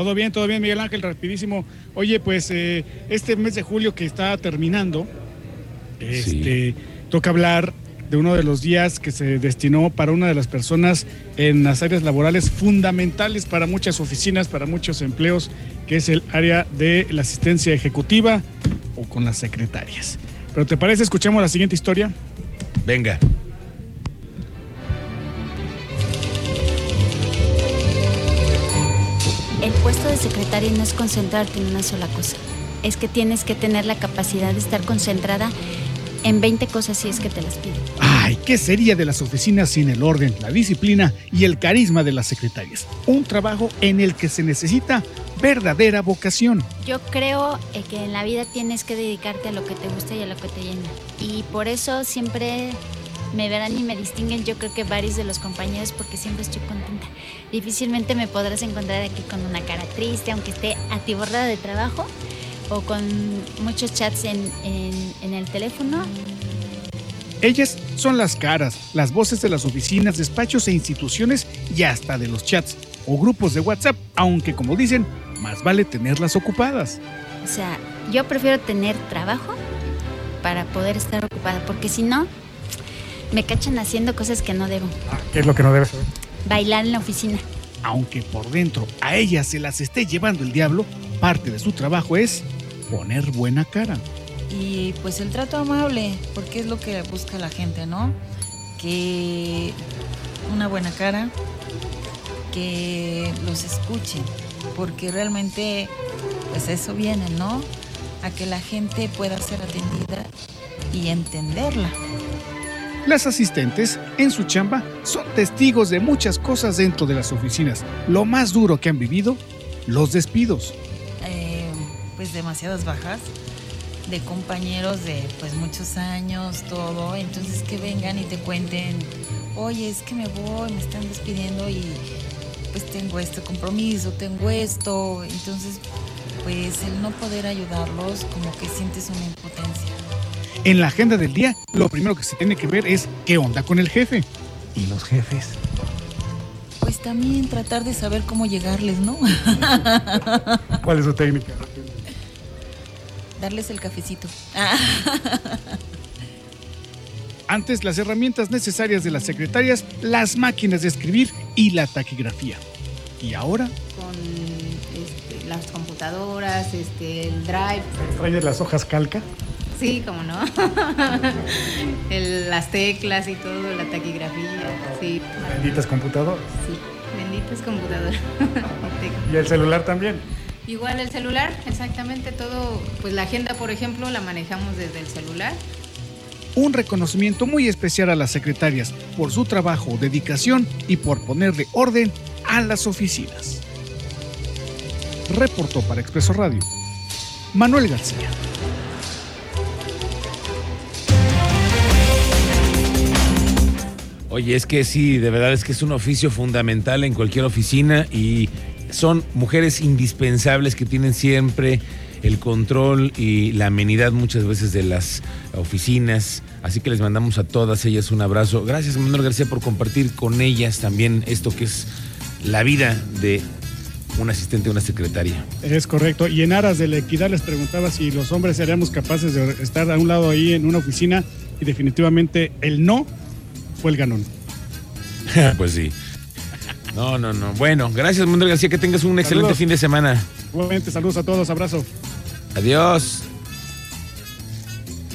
Todo bien, todo bien, Miguel Ángel, rapidísimo. Oye, pues eh, este mes de julio que está terminando, este, toca hablar de uno de los días que se destinó para una de las personas en las áreas laborales fundamentales para muchas oficinas, para muchos empleos, que es el área de la asistencia ejecutiva o con las secretarias. Pero ¿te parece? Escuchamos la siguiente historia. Venga. El puesto de secretaria no es concentrarte en una sola cosa. Es que tienes que tener la capacidad de estar concentrada en 20 cosas si es que te las piden. Ay, ¿qué sería de las oficinas sin el orden, la disciplina y el carisma de las secretarias? Un trabajo en el que se necesita verdadera vocación. Yo creo eh, que en la vida tienes que dedicarte a lo que te gusta y a lo que te llena. Y por eso siempre me verán y me distinguen, yo creo que varios de los compañeros, porque siempre estoy contenta. Difícilmente me podrás encontrar aquí con una cara triste, aunque esté atiborrada de trabajo o con muchos chats en, en- en el teléfono. Ellas son las caras, las voces de las oficinas, despachos e instituciones y hasta de los chats o grupos de WhatsApp, aunque como dicen, más vale tenerlas ocupadas. O sea, yo prefiero tener trabajo para poder estar ocupada, porque si no, me cachan haciendo cosas que no debo. ¿Qué es lo que no debes? Bailar en la oficina. Aunque por dentro a ellas se las esté llevando el diablo, parte de su trabajo es poner buena cara. Y pues el trato amable, porque es lo que busca la gente, ¿no? Que una buena cara, que los escuchen, porque realmente pues eso viene, ¿no? A que la gente pueda ser atendida y entenderla. Las asistentes, en su chamba, son testigos de muchas cosas dentro de las oficinas. Lo más duro que han vivido, los despidos. eh, pues demasiadas bajas de compañeros de pues muchos años, todo, entonces que vengan y te cuenten, oye, es que me voy, me están despidiendo y pues tengo este compromiso, tengo esto, entonces pues el no poder ayudarlos como que sientes una impotencia. En la agenda del día, lo primero que se tiene que ver es qué onda con el jefe. ¿Y los jefes? Pues también tratar de saber cómo llegarles, ¿no? ¿Cuál es su técnica? Darles el cafecito. Antes, las herramientas necesarias de las secretarias, las máquinas de escribir y la taquigrafía. Y ahora, con este, las computadoras, este, el drive. ¿extrañas las hojas calca? Sí, como no. El- las teclas y todo, la taquigrafía. Sí, Benditas computadoras. sí. Benditas computadoras. ¿Y el celular también? Igual el celular, exactamente todo. Pues la agenda, por ejemplo, la manejamos desde el celular. Un reconocimiento muy especial a las secretarias por su trabajo, dedicación y por ponerle orden a las oficinas. Reportó para Expreso Radio Manuel García. Oye, es que sí, de verdad es que es un oficio fundamental en cualquier oficina y son mujeres indispensables que tienen siempre el control y la amenidad muchas veces de las oficinas. Así que les mandamos a todas ellas un abrazo. Gracias, Manuel García, por compartir con ellas también esto que es la vida de un asistente, una secretaria. Es correcto. Y en aras de la equidad les preguntaba si los hombres seríamos capaces de estar a un lado ahí en una oficina y definitivamente el no fue el ganón. pues sí. No, no, no. Bueno, gracias, Manuel García. Que tengas un excelente fin de semana. Igualmente, saludos a todos, abrazo. Adiós.